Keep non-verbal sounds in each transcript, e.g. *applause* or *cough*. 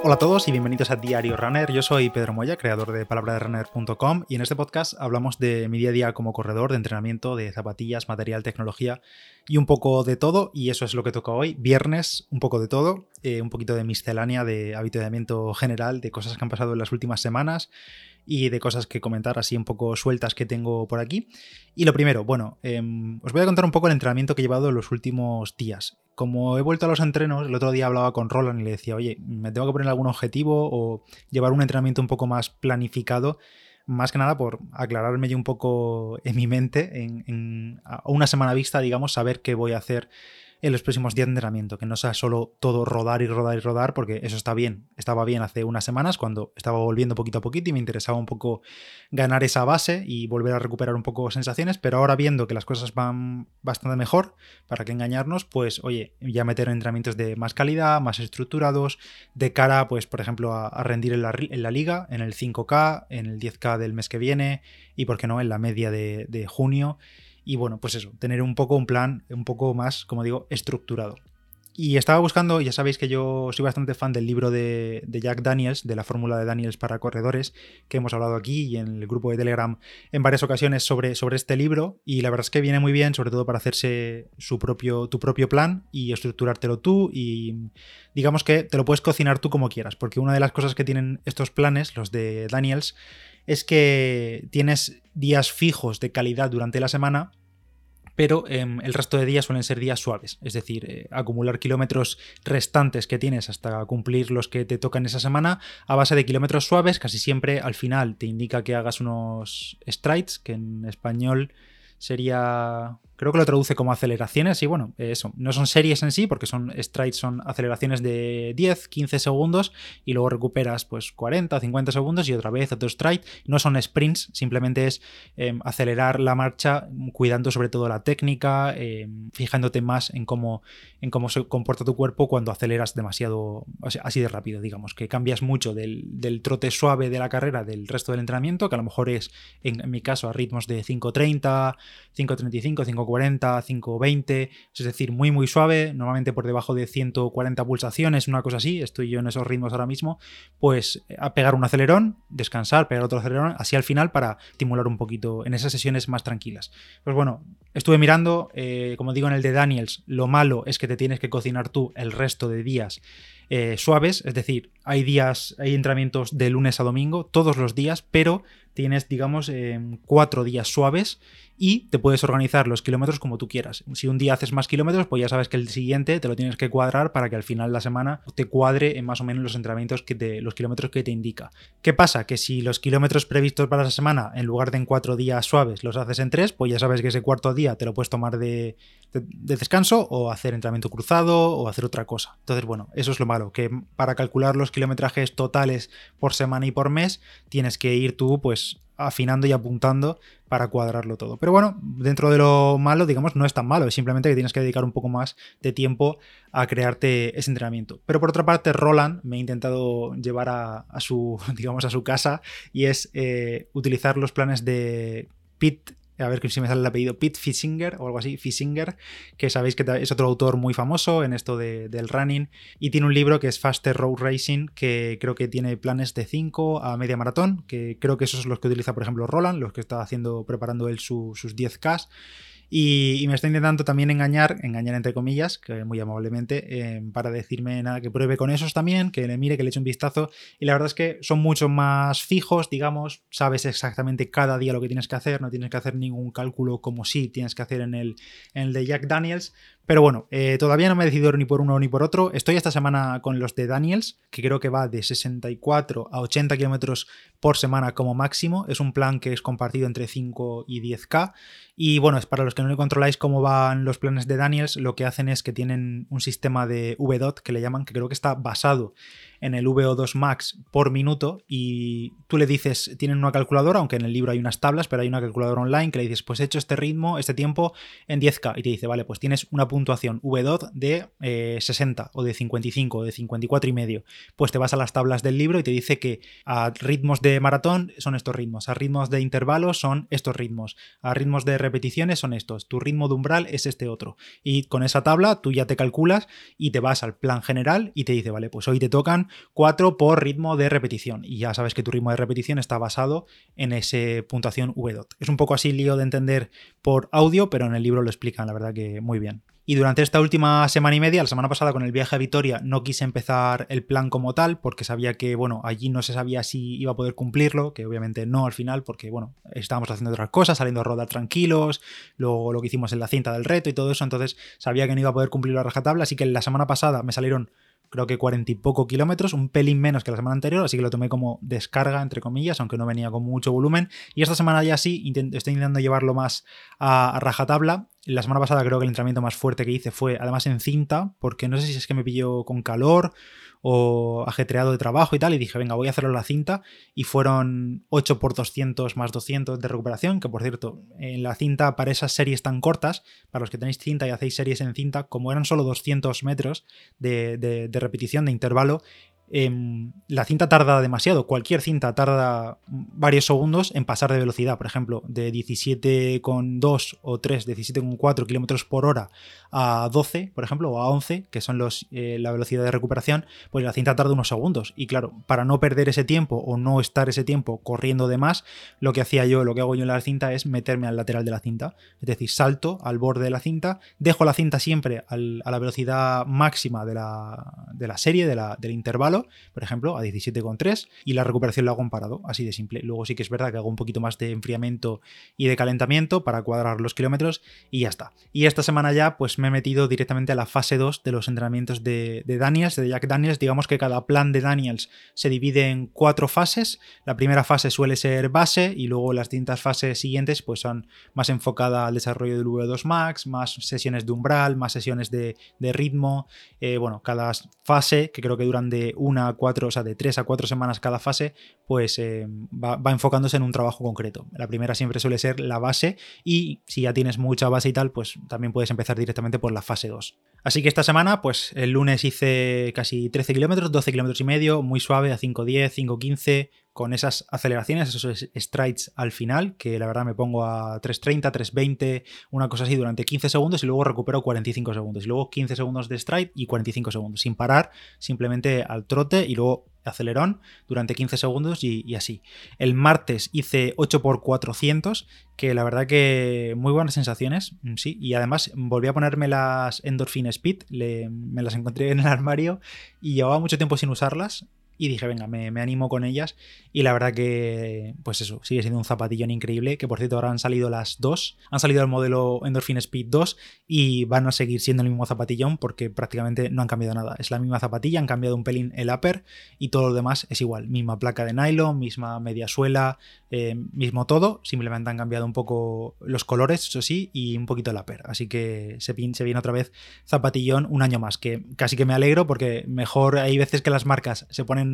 Hola a todos y bienvenidos a Diario Runner. Yo soy Pedro Moya, creador de palabraderunner.com y en este podcast hablamos de mi día a día como corredor, de entrenamiento, de zapatillas, material, tecnología y un poco de todo. Y eso es lo que toca hoy. Viernes, un poco de todo, eh, un poquito de miscelánea, de habituamiento general, de cosas que han pasado en las últimas semanas y de cosas que comentar así un poco sueltas que tengo por aquí. Y lo primero, bueno, em, os voy a contar un poco el entrenamiento que he llevado los últimos días. Como he vuelto a los entrenos, el otro día hablaba con Roland y le decía, oye, me tengo que poner algún objetivo o llevar un entrenamiento un poco más planificado más que nada por aclararme yo un poco en mi mente, en, en, a una semana vista, digamos, saber qué voy a hacer en los próximos días de entrenamiento, que no sea solo todo rodar y rodar y rodar, porque eso está bien. Estaba bien hace unas semanas cuando estaba volviendo poquito a poquito y me interesaba un poco ganar esa base y volver a recuperar un poco sensaciones, pero ahora viendo que las cosas van bastante mejor, para que engañarnos, pues oye, ya meter entrenamientos de más calidad, más estructurados, de cara, pues por ejemplo, a, rendir en la, en la, liga, en el 5K, en el 10K del mes que viene y, por qué no, en la media de, de junio. Y bueno, pues eso, tener un poco un plan un poco más, como digo, estructurado. Y estaba buscando, ya sabéis que yo soy bastante fan del libro de, de, Jack Daniels, de la fórmula de Daniels para corredores, que hemos hablado aquí y en el grupo de Telegram en varias ocasiones sobre, sobre este libro. Y la verdad es que viene muy bien, sobre todo para hacerse su propio, tu propio plan y estructurártelo tú. Y digamos que te lo puedes cocinar tú como quieras, porque una de las cosas que tienen estos planes, los de Daniels, es que tienes días fijos de calidad durante la semana pero eh, el resto de días suelen ser días suaves, es decir, eh, acumular kilómetros restantes que tienes hasta cumplir los que te tocan esa semana a base de kilómetros suaves, casi siempre al final te indica que hagas unos strides, que en español sería creo que lo traduce como aceleraciones y bueno, eso, no son series en sí porque son strides, son aceleraciones de 10, 15 segundos y luego recuperas pues 40, 50 segundos y otra vez otro stride, no son sprints, simplemente es eh, acelerar la marcha cuidando sobre todo la técnica, eh, fijándote más en cómo, en cómo se comporta tu cuerpo cuando aceleras demasiado, así de rápido, digamos, que cambias mucho del, del, trote suave de la carrera del resto del entrenamiento, que a lo mejor es en, en mi caso a ritmos de 5.30, 5.35, 5 40, 520, es decir, muy muy suave, normalmente por debajo de 140 pulsaciones, una cosa así, estoy yo en esos ritmos ahora mismo, pues a pegar un acelerón, descansar, pegar otro acelerón, así al final para estimular un poquito en esas sesiones más tranquilas. Pues bueno, estuve mirando, eh, como digo en el de Daniels, lo malo es que te tienes que cocinar tú el resto de días eh, suaves, es decir, hay días, hay entrenamientos de lunes a domingo, todos los días, pero tienes, digamos, eh, cuatro días suaves y te puedes organizar los kilómetros como tú quieras. Si un día haces más kilómetros, pues ya sabes que el siguiente te lo tienes que cuadrar para que al final de la semana te cuadre en más o menos los entrenamientos que te, los kilómetros que te indica. ¿Qué pasa? Que si los kilómetros previstos para esa semana, en lugar de en cuatro días suaves, los haces en tres, pues ya sabes que ese cuarto día te lo puedes tomar de, de, de descanso o hacer entrenamiento cruzado o hacer otra cosa. Entonces, bueno, eso es lo malo, que para calcular los kilometrajes totales por semana y por mes, tienes que ir tú, pues afinando y apuntando para cuadrarlo todo. Pero bueno, dentro de lo malo, digamos, no es tan malo, es simplemente que tienes que dedicar un poco más de tiempo a crearte ese entrenamiento. Pero por otra parte, Roland me ha intentado llevar a, su, *laughs* digamos, a su casa y es eh, utilizar los planes de Pit a ver si me sale el apellido, Pete Fisinger o algo así, Fisinger, que sabéis que es otro autor muy famoso en esto de, del running y tiene un libro que es Faster Road Racing, que creo que tiene planes de 5 a media maratón, que creo que esos son los que utiliza, por ejemplo, Roland, los que está haciendo, preparando él su, sus 10K. Y, me está intentando también engañar, engañar entre comillas, que muy amablemente, eh, para decirme nada, que pruebe con esos también, que le mire, que le eche un vistazo. Y la verdad es que son mucho más fijos, digamos, sabes exactamente cada día lo que tienes que hacer, no tienes que hacer ningún cálculo como sí tienes que hacer en el, en el de Jack Daniels. Pero bueno, eh, todavía no me he decidido ni por uno ni por otro. Estoy esta semana con los de Daniels, que creo que va de 64 a 80 kilómetros por semana como máximo. Es un plan que es compartido entre 5 y 10K. Y bueno, es para los que no controláis cómo van los planes de Daniels, lo que hacen es que tienen un sistema de VDOT que le llaman, que creo que está basado en el VO2 max por minuto y tú le dices, tienen una calculadora, aunque en el libro hay unas tablas, pero hay una calculadora online que le dices, pues he hecho este ritmo, este tiempo en 10K y te dice, vale, pues tienes una puntuación VDOT de 60 eh, o de 55 o de 54 y medio. Pues te vas a las tablas del libro y te dice que a ritmos de maratón son estos ritmos, a ritmos de intervalos son estos ritmos, a ritmos de repeticiones son estos, tu ritmo de umbral es este otro. Y con esa tabla tú ya te calculas y te vas al plan general y te dice, vale, pues hoy te tocan 4 por ritmo de repetición. Y ya sabes que tu ritmo de repetición está basado en ese puntuación VDOT. Es un poco así lío de entender por audio, pero en el libro lo explican, la verdad que muy bien. Y durante esta última semana y media, la semana pasada con el viaje a Vitoria, no quise empezar el plan como tal, porque sabía que, bueno, allí no se sabía si iba a poder cumplirlo, que obviamente no al final, porque, bueno, estábamos haciendo otras cosas, saliendo a rodar tranquilos, luego lo que hicimos en la cinta del reto y todo eso, entonces sabía que no iba a poder cumplir la rajatabla, así que la semana pasada me salieron creo que cuarenta y poco kilómetros, un pelín menos que la semana anterior, así que lo tomé como descarga, entre comillas, aunque no venía con mucho volumen. Y esta semana ya sí, estoy intentando llevarlo más a, rajatabla. La semana pasada creo que el entrenamiento más fuerte que hice fue además en cinta, porque no sé si es que me pilló con calor o ajetreado de trabajo y tal, y dije, venga, voy a hacerlo la cinta, y fueron 8 por 200 más 200 de recuperación, que por cierto, en la cinta para esas series tan cortas, para los que tenéis cinta y hacéis series en cinta, como eran solo 200 metros de, de repetición, de intervalo, Em, la cinta tarda demasiado. Cualquier cinta tarda varios segundos en pasar de velocidad. Por ejemplo, de 17,2 o 3, 17,4 kilómetros por hora a 12, por ejemplo, o a 11, que son los, eh, la velocidad de recuperación, pues la cinta tarda unos segundos. Y claro, para no perder ese tiempo o no estar ese tiempo corriendo de más, lo que hacía yo, lo que hago yo en la cinta es meterme al lateral de la cinta. Es decir, salto al borde de la cinta, dejo la cinta siempre a la velocidad máxima de la, serie, del intervalo por ejemplo, a 17,3 y la recuperación la hago en parado, así de simple. Luego sí que es verdad que hago un poquito más de enfriamiento y de calentamiento para cuadrar los kilómetros y ya está. Y esta semana ya pues me he metido directamente a la fase 2 de los entrenamientos de, Daniels, de Jack Daniels. Digamos que cada plan de Daniels se divide en cuatro fases. La primera fase suele ser base y luego las distintas fases siguientes pues son más enfocadas al desarrollo del V2 Max, más sesiones de umbral, más sesiones de, ritmo. Eh, bueno, cada fase que creo que duran de una a cuatro, o sea, de tres a cuatro semanas cada fase, pues eh, va, enfocándose en un trabajo concreto. La primera siempre suele ser la base y si ya tienes mucha base y tal, pues también puedes empezar directamente por la fase 2. Así que esta semana, pues el lunes hice casi 13 kilómetros, 12 kilómetros y medio, muy suave, a 5.10, 5.15, con esas aceleraciones, esos strides al final, que la verdad me pongo a 3.30, 3.20, una cosa así durante 15 segundos y luego recupero 45 segundos. Y luego 15 segundos de stride y 45 segundos, sin parar, simplemente al trote y luego acelerón durante 15 segundos y, así. El martes hice 8 x 400 que la verdad que muy buenas sensaciones, mm, sí, y además volví a ponerme las Endorphin Speed, me las encontré en el armario y llevaba mucho tiempo sin usarlas, y dije, venga, me, animo con ellas. Y la verdad que, pues eso, sigue siendo un zapatillón increíble. Que por cierto, ahora han salido las dos. Han salido el modelo Endorphin Speed 2 y van a seguir siendo el mismo zapatillón porque prácticamente no han cambiado nada. Es la misma zapatilla, han cambiado un pelín el upper y todo lo demás es igual. Misma placa de nylon, misma media suela, eh, mismo todo. Simplemente han cambiado un poco los colores, eso sí, y un poquito el upper. Así que se, se viene otra vez zapatillón un año más. Que casi que me alegro porque mejor hay veces que las marcas se ponen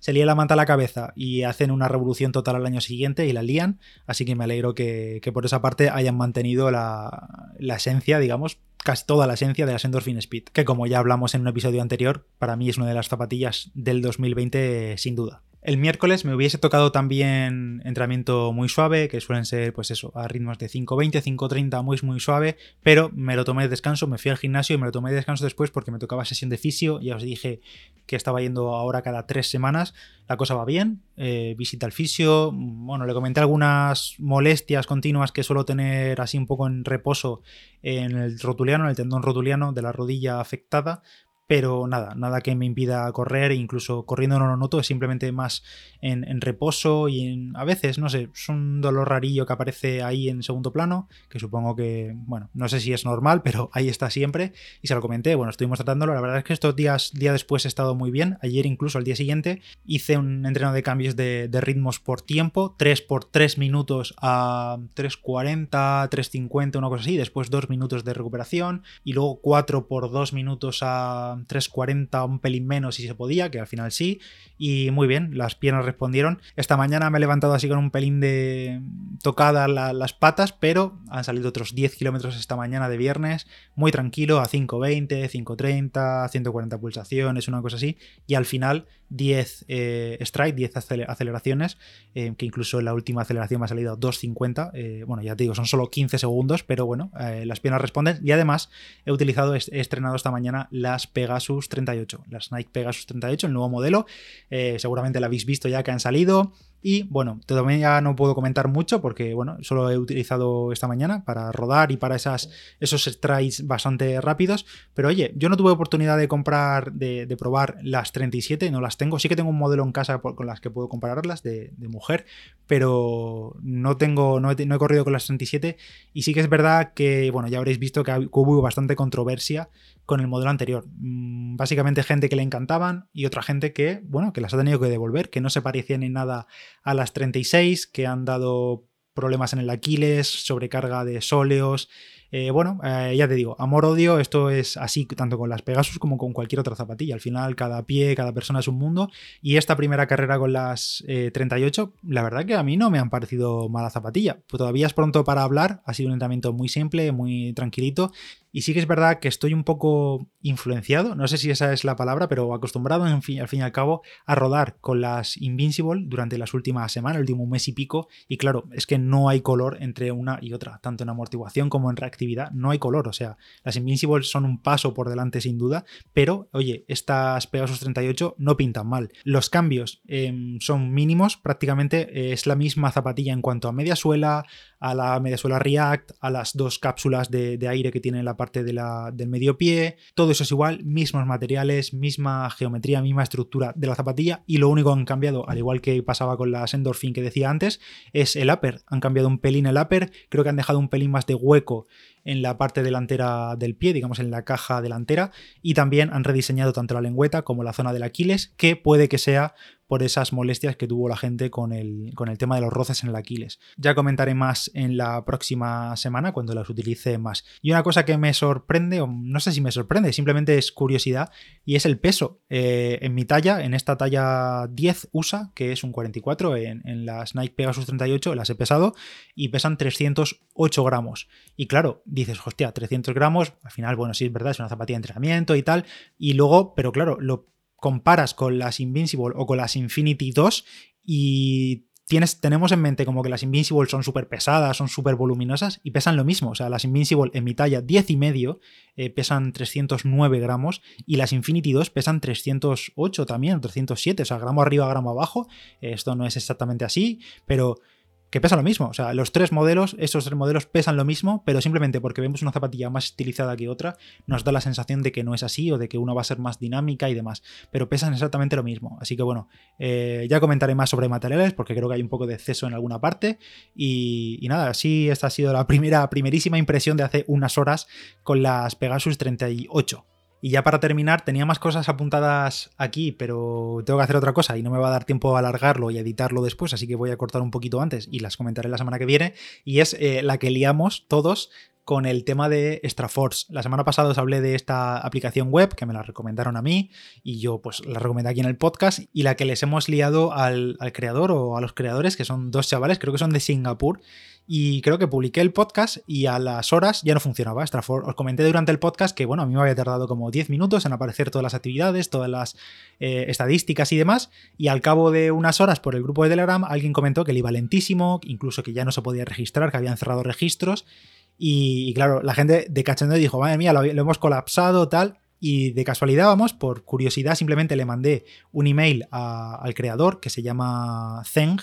se lía la manta a la cabeza y hacen una revolución total al año siguiente y la lían, así que me alegro que, por esa parte hayan mantenido la, la esencia, digamos, casi toda la esencia de la Endorphin Speed, que como ya hablamos en un episodio anterior, para mí es una de las zapatillas del 2020 sin duda. El miércoles me hubiese tocado también entrenamiento muy suave, que suelen ser, pues eso, a ritmos de 5.20, 5.30, muy, muy suave, pero me lo tomé de descanso, me fui al gimnasio y me lo tomé de descanso después porque me tocaba sesión de fisio, ya os dije que estaba yendo ahora cada tres semanas, la cosa va bien, eh, visita al fisio, bueno, le comenté algunas molestias continuas que suelo tener así un poco en reposo en el rotuliano, en el tendón rotuliano de la rodilla afectada, pero nada, nada que me impida correr, incluso corriendo no lo noto, es simplemente más en, reposo y en, a veces, no sé, es un dolor rarillo que aparece ahí en segundo plano, que supongo que, bueno, no sé si es normal, pero ahí está siempre. Y se lo comenté, bueno, estuvimos tratándolo, la verdad es que estos días, día después he estado muy bien, ayer incluso al día siguiente hice un entreno de cambios de, ritmos por tiempo, 3 por 3 minutos a 3.40, 3.50, una cosa así, después 2 minutos de recuperación y luego 4 por 2 minutos a 3.40, un pelín menos si se podía, que al final sí. Y muy bien, las piernas respondieron. Esta mañana me he levantado así con un pelín de tocada las patas, pero han salido otros 10 kilómetros esta mañana de viernes, muy tranquilo, a 5.20, 5.30, 140 pulsaciones, una cosa así. Y al final 10 eh, strike, 10 aceleraciones, eh, que incluso en la última aceleración me ha salido 2.50. Eh, bueno, ya te digo, son solo 15 segundos, pero bueno, las piernas responden. Y además he utilizado, he estrenado esta mañana las Pegasus 38, las Nike Pegasus 38, el nuevo modelo. seguramente la habéis visto ya que han salido. Y bueno, todavía no puedo comentar mucho porque, bueno, solo he utilizado esta mañana para rodar y para esas, esos strikes bastante rápidos. Pero oye, yo no tuve oportunidad de comprar, de, probar las 37, no las tengo. Sí que tengo un modelo en casa con las que puedo compararlas de, mujer, pero no tengo, no no he, corrido con las 37. Y sí que es verdad que, bueno, ya habréis visto que hubo bastante controversia con el modelo anterior. Mm, básicamente gente que le encantaban y otra gente que, bueno, que las ha tenido que devolver, que no se parecían en nada a las 36, que han dado problemas en el Aquiles, sobrecarga de sóleos, eh, bueno, eh, ya te digo, amor-odio, esto es así tanto con las Pegasus como con cualquier otra zapatilla. Al final, cada pie, cada persona es un mundo. Y esta primera carrera con las 38, eh, la verdad que a mí no me han parecido mala zapatilla. Pues todavía es pronto para hablar, ha sido un entrenamiento muy simple, muy tranquilito. Y sí que es verdad que estoy un poco influenciado, no sé si esa es la palabra, pero acostumbrado al fin y al cabo a rodar con las Invincible durante las últimas semanas, el último mes y pico. Y claro, es que no hay color entre una y otra, tanto en amortiguación como en no hay color. O sea, las Invincible son un paso por delante sin duda, pero oye, estas Pegasus 38 no pintan mal. Los cambios em, son mínimos, prácticamente es la misma zapatilla en cuanto a media suela, a la media suela React, a las dos cápsulas de, aire que tiene la parte del medio pie, todo eso es igual, mismos materiales, misma geometría, misma estructura de la zapatilla y lo único que han cambiado, al igual que pasaba con las Endorphin que decía antes, es el upper. Han cambiado un pelín el upper, creo que han dejado un pelín más de hueco en la parte delantera del pie, digamos en la caja delantera, y también han rediseñado tanto la lengüeta como la zona del Aquiles, que puede que sea por esas molestias que tuvo la gente con el, con el tema de los roces en el Aquiles. Ya comentaré más en la próxima semana cuando las utilice más. Y una cosa que me sorprende, o no sé si me sorprende, simplemente es curiosidad, y es el peso. Eh, en mi talla, en esta talla 10 USA, que es un 44, en, en las Nike Pegasus 38 las he pesado y pesan 308 gramos. Y claro, dices, hostia, 300 gramos, al final, bueno, sí es verdad, es una zapatilla de entrenamiento y tal, y luego, pero claro, lo comparas con las Invincible o con las Infinity 2 y Tienes, tenemos en mente como que las Invincible son súper pesadas, son súper voluminosas y pesan lo mismo. O sea, las Invincible en mi talla 10 y medio eh, pesan 309 gramos y las Infinity 2 pesan 308 también, 307, o sea, gramo arriba, gramo abajo. Esto no es exactamente así, pero que pesa lo mismo. O sea, los tres modelos, esos tres modelos pesan lo mismo, pero simplemente porque vemos una zapatilla más estilizada que otra, nos da la sensación de que no es así o de que una va a ser más dinámica y demás. Pero pesan exactamente lo mismo. Así que bueno, eh, ya comentaré más sobre materiales porque creo que hay un poco de exceso en alguna parte. Y, y nada, sí, esta ha sido la primera, primerísima impresión de hace unas horas con las Pegasus 38. Y ya para terminar, tenía más cosas apuntadas aquí, pero tengo que hacer otra cosa y no me va a dar tiempo a alargarlo y editarlo después, así que voy a cortar un poquito antes y las comentaré la semana que viene. Y es eh, la que liamos todos con el tema de Extraforce. La semana pasada os hablé de esta aplicación web que me la recomendaron a mí y yo pues la recomendé aquí en el podcast y la que les hemos liado al, al creador o a los creadores, que son dos chavales, creo que son de Singapur y creo que publiqué el podcast y a las horas ya no funcionaba. Os comenté durante el podcast que, bueno, a mí me había tardado como 10 minutos en aparecer todas las actividades, todas las eh, estadísticas y demás, y al cabo de unas horas por el grupo de Telegram alguien comentó que le iba lentísimo, incluso que ya no se podía registrar, que habían cerrado registros, y, claro, la gente de cachondeo dijo, madre mía, lo, hemos colapsado, tal, y de casualidad, vamos, por curiosidad, simplemente le mandé un email al creador que se llama Zeng,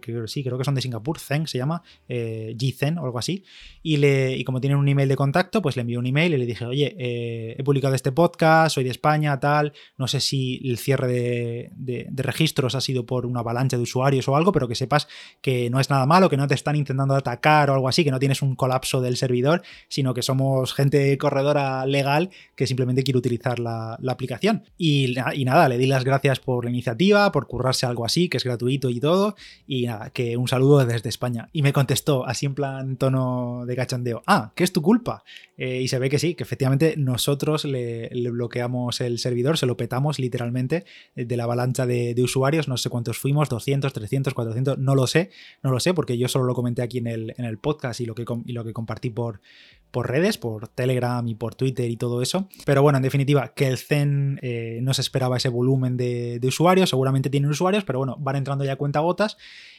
que, sí, creo que son de Singapur, Zen se llama, eh, G-Zen o algo así, y, le, y como tienen un email de contacto, pues le envié un email y le dije, oye, eh, he publicado este podcast, soy de España, tal, no sé si el cierre de, registros ha sido por una avalancha de usuarios o algo, pero que sepas que no es nada malo, que no te están intentando atacar o algo así, que no tienes un colapso del servidor, sino que somos gente corredora legal que simplemente quiere utilizar la, aplicación. Y, nada, le di las gracias por la iniciativa, por currarse algo así, que es gratuito y todo, nada, que un saludo desde España. Y me contestó así en plan tono de cachondeo, ah, ¿qué es tu culpa? Eh, y se ve que sí, que efectivamente nosotros le, bloqueamos el servidor, se lo petamos literalmente eh, de la avalancha de, usuarios, no sé cuántos fuimos, 200, 300, 400, no lo sé, no lo sé, porque yo solo lo comenté aquí en el, en el podcast y lo que, y lo que compartí por, por redes, por Telegram y por Twitter y todo eso. Pero bueno, en definitiva, que el Zen eh, no se esperaba ese volumen de, usuarios, seguramente tienen usuarios, pero bueno, van entrando ya cuenta gotas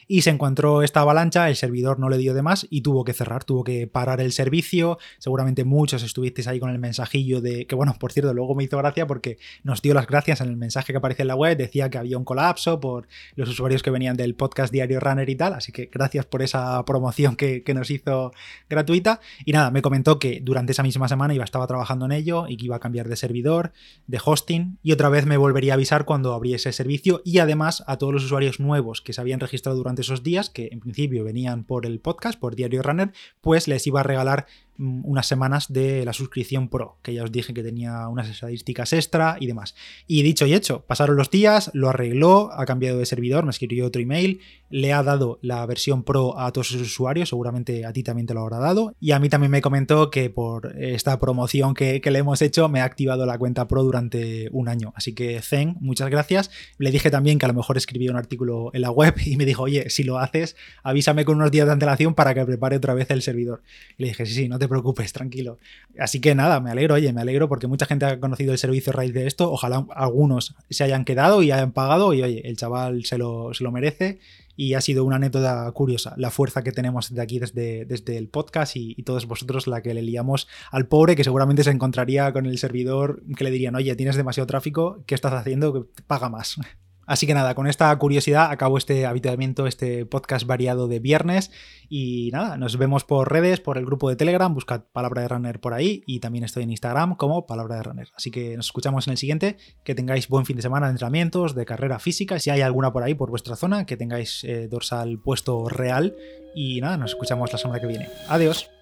y se encontró esta avalancha, el servidor no le dio de más y tuvo que cerrar, tuvo que parar el servicio. Seguramente muchos estuvisteis ahí con el mensajillo de que, bueno, por cierto, luego me hizo gracia porque nos dio las gracias en el mensaje que aparece en la web, decía que había un colapso por los usuarios que venían del podcast Diario Runner y tal, así que gracias por esa promoción que, nos hizo gratuita. Y nada, me comentó que durante esa misma semana iba, estaba trabajando en ello y que iba a cambiar de servidor, de hosting, y otra vez me volvería a avisar cuando abriese servicio y además a todos los usuarios nuevos que se habían registrado durante esos días, que en principio venían por el podcast, por Diario Runner, pues les iba a regalar unas semanas de la suscripción Pro, que ya os dije que tenía unas estadísticas extra y demás. Y dicho y hecho, pasaron los días, lo arregló, ha cambiado de servidor, me escribió otro email, le ha dado la versión Pro a todos sus usuarios, seguramente a ti también te lo habrá dado, y a mí también me comentó que por esta promoción que, le hemos hecho me ha activado la cuenta Pro durante un año. Así que Zen, muchas gracias. Le dije también que a lo mejor escribía un artículo en la web y me dijo, oye, si lo haces, avísame con unos días de antelación para que prepare otra vez el servidor. Y le dije, sí, sí, no te preocupes, tranquilo. Así que nada, me alegro, oye, me alegro porque mucha gente ha conocido el servicio a raíz de esto. Ojalá algunos se hayan quedado y hayan pagado y oye, el chaval se lo, se lo merece y ha sido una anécdota curiosa, la fuerza que tenemos de aquí desde, desde el podcast y, todos vosotros la que le al pobre que seguramente se encontraría con el servidor que le dirían, oye, tienes demasiado tráfico, ¿qué estás haciendo? Paga más. Así que nada, con esta curiosidad acabo este habituamiento, este podcast variado de viernes. Y nada, nos vemos por redes, por el grupo de Telegram, buscad Palabra de Runner por ahí y también estoy en Instagram como Palabra de Runner. Así que nos escuchamos en el siguiente, que tengáis buen fin de semana de entrenamientos, de carrera física, si hay alguna por ahí por vuestra zona, que tengáis eh, dorsal puesto real. Y nada, nos escuchamos la semana que viene. Adiós.